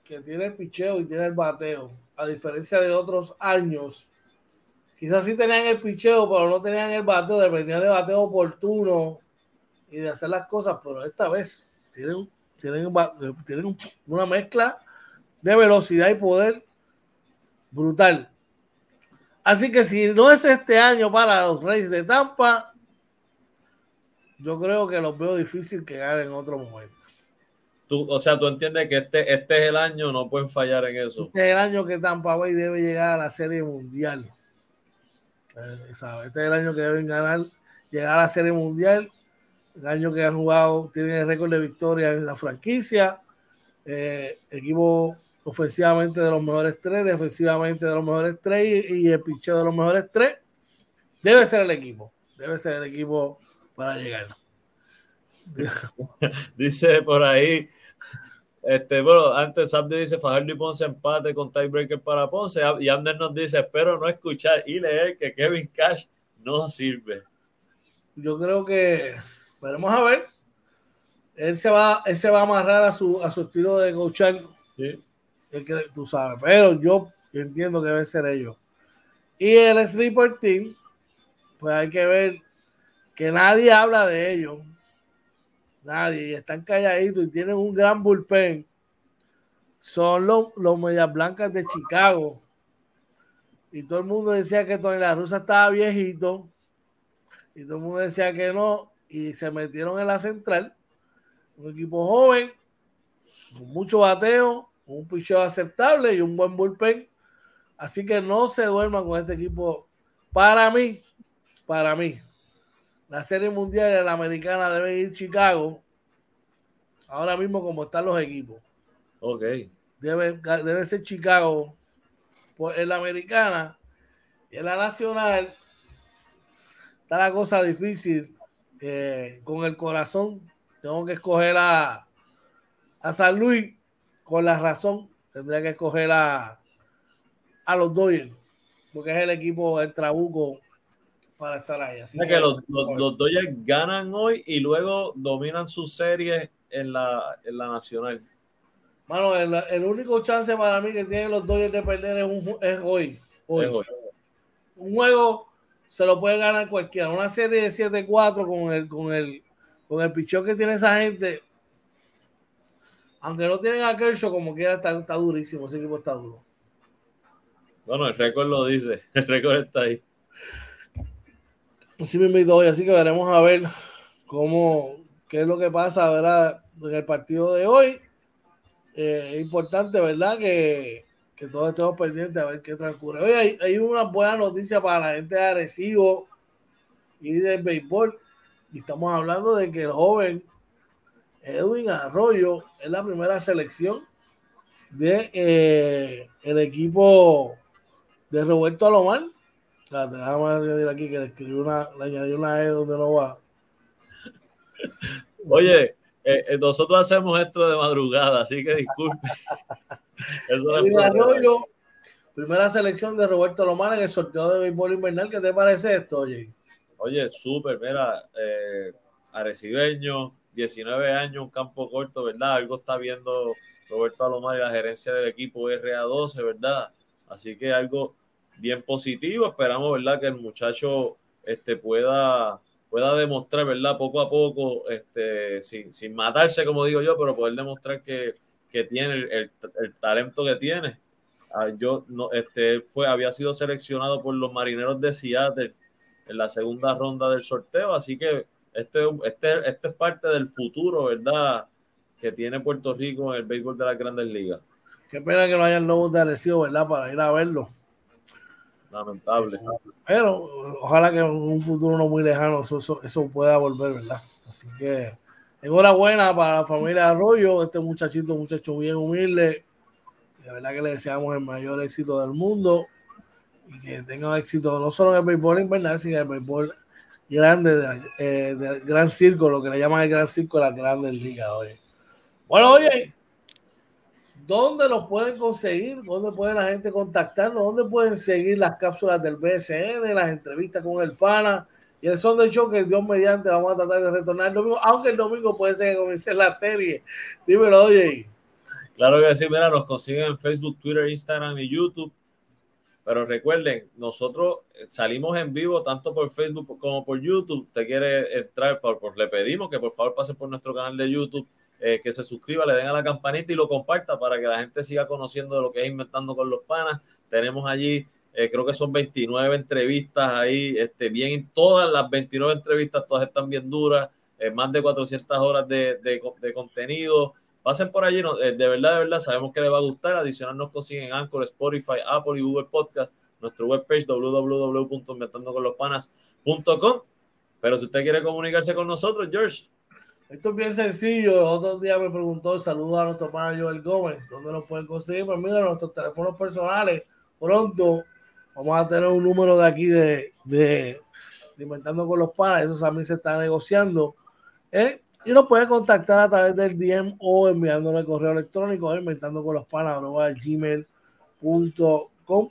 que tiene el picheo y tiene el bateo. A diferencia de otros años Quizás sí tenían el picheo, pero no tenían el bateo, dependían de bateo oportuno y de hacer las cosas, pero esta vez tienen, tienen, tienen una mezcla de velocidad y poder brutal. Así que si no es este año para los Reyes de Tampa, yo creo que los veo difícil que ganen en otro momento. Tú, o sea, tú entiendes que este, este es el año, no pueden fallar en eso. Este es el año que Tampa Bay debe llegar a la Serie Mundial. Eh, este es el año que deben ganar, llegar a la Serie Mundial. El año que han jugado, tienen el récord de victoria en la franquicia. Eh, equipo ofensivamente de los mejores tres, defensivamente de los mejores tres y, el picheo de los mejores tres. Debe ser el equipo. Debe ser el equipo para llegar. *laughs* Dice por ahí este, bueno, antes Sabdi dice Fajardo y Ponce empate con tiebreaker para Ponce. Y Ander nos dice, espero no escuchar y leer que Kevin Cash no sirve. Yo creo que veremos a ver. Él se va, él se va a amarrar a su, a su estilo de coachar. Sí. que, tú sabes, pero yo entiendo que debe ser ellos. Y el Sleeper Team, pues hay que ver que nadie habla de ellos Nadie. están calladitos y tienen un gran bullpen. Son los, los Medias Blancas de Chicago. Y todo el mundo decía que Tony La Rusa estaba viejito. Y todo el mundo decía que no. Y se metieron en la central. Un equipo joven, con mucho bateo, un picheo aceptable y un buen bullpen. Así que no se duerman con este equipo. Para mí, para mí, la serie mundial de la americana debe ir Chicago. Ahora mismo como están los equipos. Ok. Debe, debe ser Chicago pues en la americana y en la nacional está la cosa difícil. Eh, con el corazón tengo que escoger a, a San Luis con la razón. Tendría que escoger a, a los Dodgers porque es el equipo, el trabuco para estar ahí. Así que, los, los, Dodgers ganan hoy y luego dominan su serie en la, en la nacional. Mano, el, único chance para mí que tienen los Dodgers de perder es, un, es hoy. hoy. Un juego se lo puede ganar cualquiera. Una serie de 7-4 con el, con el, con el pichón que tiene esa gente. Aunque no tienen a Kershaw, como quiera, está, está durísimo. Ese equipo está duro. Bueno, el récord lo dice. *laughs* El récord está ahí. Así me invito hoy, así que veremos a ver cómo, qué es lo que pasa, ¿verdad? En el partido de hoy. Eh, es importante, ¿verdad? Que, que, todos estemos pendientes a ver qué transcurre. Hoy hay, una buena noticia para la gente de Arecibo y del béisbol. Y estamos hablando de que el joven Edwin Arroyo es la primera selección de eh, equipo de Roberto Alomar déjame añadir aquí que le escribí una, le añadí una E donde no va. Oye, eh, eh, nosotros hacemos esto de madrugada, así que disculpe. *laughs* Eso Arroyo, primera selección de Roberto Lomar en el sorteo de béisbol invernal. ¿Qué te parece esto, oye? Oye, súper, mira, eh, arecibeño, 19 años, un campo corto, ¿verdad? Algo está viendo Roberto Alomar y la gerencia del equipo RA12, ¿verdad? Así que algo bien positivo. Esperamos, ¿verdad? Que el muchacho este, pueda, pueda demostrar, ¿verdad? Poco a poco, este, sin, sin matarse, como digo yo, pero poder demostrar que, que tiene el, el, talento que tiene. Ah, yo no, este, fue, había sido seleccionado por los marineros de Seattle en la segunda ronda del sorteo, así que este, este, este es parte del futuro, ¿verdad? Que tiene Puerto Rico en el béisbol de las grandes ligas. Qué pena que no hayan lobos de Arecibo, ¿verdad? Para ir a verlo. Lamentable. Pero ojalá que en un futuro no muy lejano eso, eso, pueda volver, ¿verdad? Así que enhorabuena para la familia Arroyo, este muchachito, muchacho bien humilde. De verdad que le deseamos el mayor éxito del mundo y que tenga éxito no solo en el béisbol invernal, sino en el béisbol grande, de, eh, del gran circo, lo que le llaman el gran circo de las grandes ligas. Oye. Bueno, oye, ¿dónde lo pueden conseguir? ¿Dónde puede la gente contactarnos? ¿Dónde pueden seguir las cápsulas del BSN, las entrevistas con el pana? Y el son de show que Dios mediante vamos a tratar de retornar el domingo, aunque el domingo puede ser que comience la serie. Dímelo, oye. Claro que sí, mira, nos consiguen en Facebook, Twitter, Instagram y YouTube. Pero recuerden, nosotros salimos en vivo tanto por Facebook como por YouTube. Usted quiere entrar, por, le pedimos que por favor pase por nuestro canal de YouTube, eh, que se suscriba, le den a la campanita y lo comparta para que la gente siga conociendo de lo que es Inventando con los Panas. Tenemos allí, eh, creo que son 29 entrevistas ahí, este, bien, todas las 29 entrevistas, todas están bien duras, eh, más de 400 horas de, de, contenido. Pasen por allí, eh, de verdad, de verdad, sabemos que les va a gustar. Adicional nos consiguen Anchor, Spotify, Apple y Google Podcast, nuestro webpage www.inventandoconlospanas.com. Pero si usted quiere comunicarse con nosotros, George. Esto es bien sencillo. Otro día me preguntó, saludo a nuestro pana Joel Gómez, ¿dónde nos pueden conseguir? Pues mira, nuestros teléfonos personales, pronto vamos a tener un número de aquí de, de, Inventando con los Panas, eso también se está negociando. ¿eh? Y nos puede contactar a través del DM o enviándole correo electrónico inventando con los panas gmail.com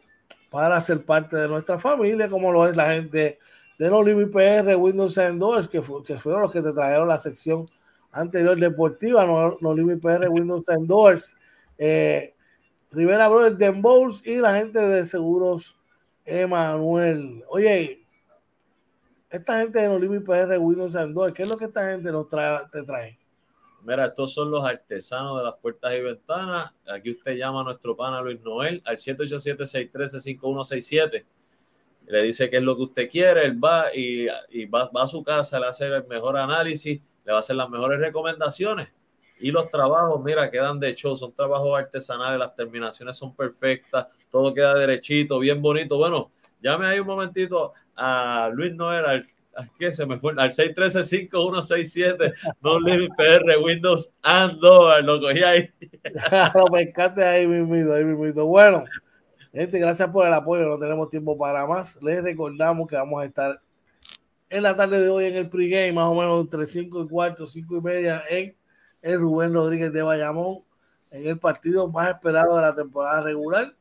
para ser parte de nuestra familia, como lo es la gente de los PR, Windows Endors, que, que fueron los que te trajeron la sección anterior deportiva, no, no PR, Windows Endors, eh, Rivera Brothers, Den Bowls y la gente de Seguros Emanuel. Oye, esta gente de Olivia PR, Windows Android, ¿qué es lo que esta gente nos trae, te trae? Mira, estos son los artesanos de las puertas y ventanas. Aquí usted llama a nuestro pana Luis Noel al 787-613-5167. Le dice qué es lo que usted quiere, él va y, va, a su casa, le hace el mejor análisis, le va a hacer las mejores recomendaciones. Y los trabajos, mira, quedan de hecho, son trabajos artesanales, las terminaciones son perfectas, todo queda derechito, bien bonito. Bueno, llame ahí un momentito a Luis Noel, al, al que se me fue, al 613-5167, no PR, Windows Android, lo cogí ahí. *laughs* me encanta ahí mismo, ahí mismo. Bueno, gente, gracias por el apoyo, no tenemos tiempo para más. Les recordamos que vamos a estar en la tarde de hoy en el pregame, más o menos entre 5 y cuarto, 5 y media, en el Rubén Rodríguez de Bayamón, en el partido más esperado de la temporada regular,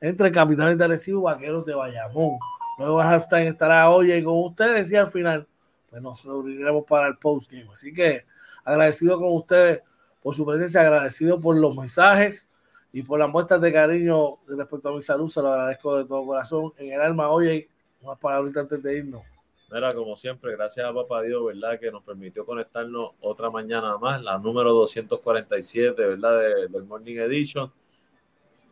entre Capitanes de Arecibo y Vaqueros de Bayamón. Luego halftime estará hoy con ustedes y al final pues nos reuniremos para el postgame. Así que agradecido con ustedes por su presencia, agradecido por los mensajes y por las muestras de cariño respecto a mi salud. Se lo agradezco de todo corazón. En el alma, oye, unas palabritas antes de irnos. Mira, como siempre, gracias a Papá Dios, ¿verdad? Que nos permitió conectarnos otra mañana más, la número 247, ¿verdad? del Morning Edition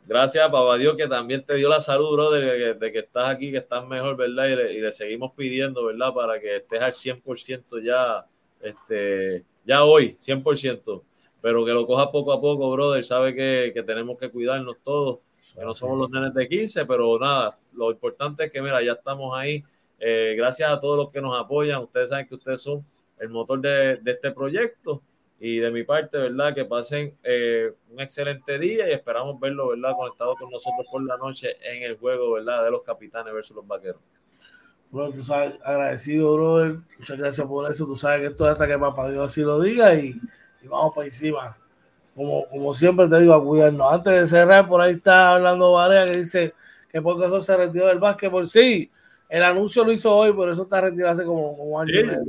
Gracias, papá Dios, que también te dio la salud, bro, de, que, estás aquí, que estás mejor, ¿verdad? Y le, seguimos pidiendo, ¿verdad? Para que estés al 100% ya, este, ya hoy, 100%. Pero que lo coja poco a poco, brother. Sabe que, que tenemos que cuidarnos todos, que no somos los nenes de 15, pero nada, lo importante es que, mira, ya estamos ahí. Eh, gracias a todos los que nos apoyan. Ustedes saben que ustedes son el motor de, de este proyecto. Y de mi parte, ¿verdad? Que pasen eh, un excelente día y esperamos verlo, ¿verdad? Conectado con nosotros por la noche en el juego, ¿verdad? De los capitanes versus los vaqueros. Bueno, tú sabes, agradecido, brother. Muchas gracias por eso. Tú sabes que esto es hasta que Papá Dios así lo diga y, vamos para encima. Como, como siempre te digo, a cuidarnos. Antes de cerrar, por ahí está hablando Varea que dice que porque eso se retiró del básquetbol. Sí, el anuncio lo hizo hoy, por eso está retirado hace como, un año.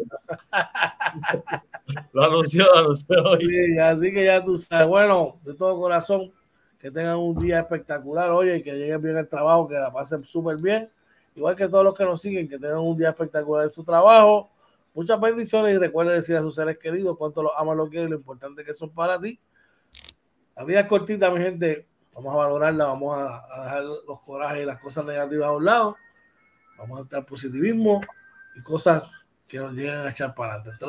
*laughs* lo anunció, lo anunció hoy. Sí, así que ya tú sabes. Bueno, de todo corazón, que tengan un día espectacular, oye, y que lleguen bien al trabajo, que la pasen súper bien. Igual que todos los que nos siguen, que tengan un día espectacular en su trabajo. Muchas bendiciones y recuerden decir a sus seres queridos cuánto los aman, lo quieren, lo importante que son para ti. La vida es cortita, mi gente. Vamos a valorarla, vamos a, a dejar los corajes y las cosas negativas a un lado Vamos a estar positivismo y cosas que nos lleguen a echar para adelante.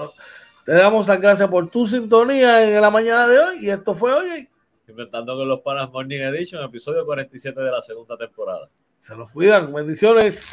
te damos las gracias por tu sintonía en la mañana de hoy y esto fue hoy. Inventando con los Panas Morning Edition, episodio 47 de la segunda temporada. Se los cuidan. Bendiciones.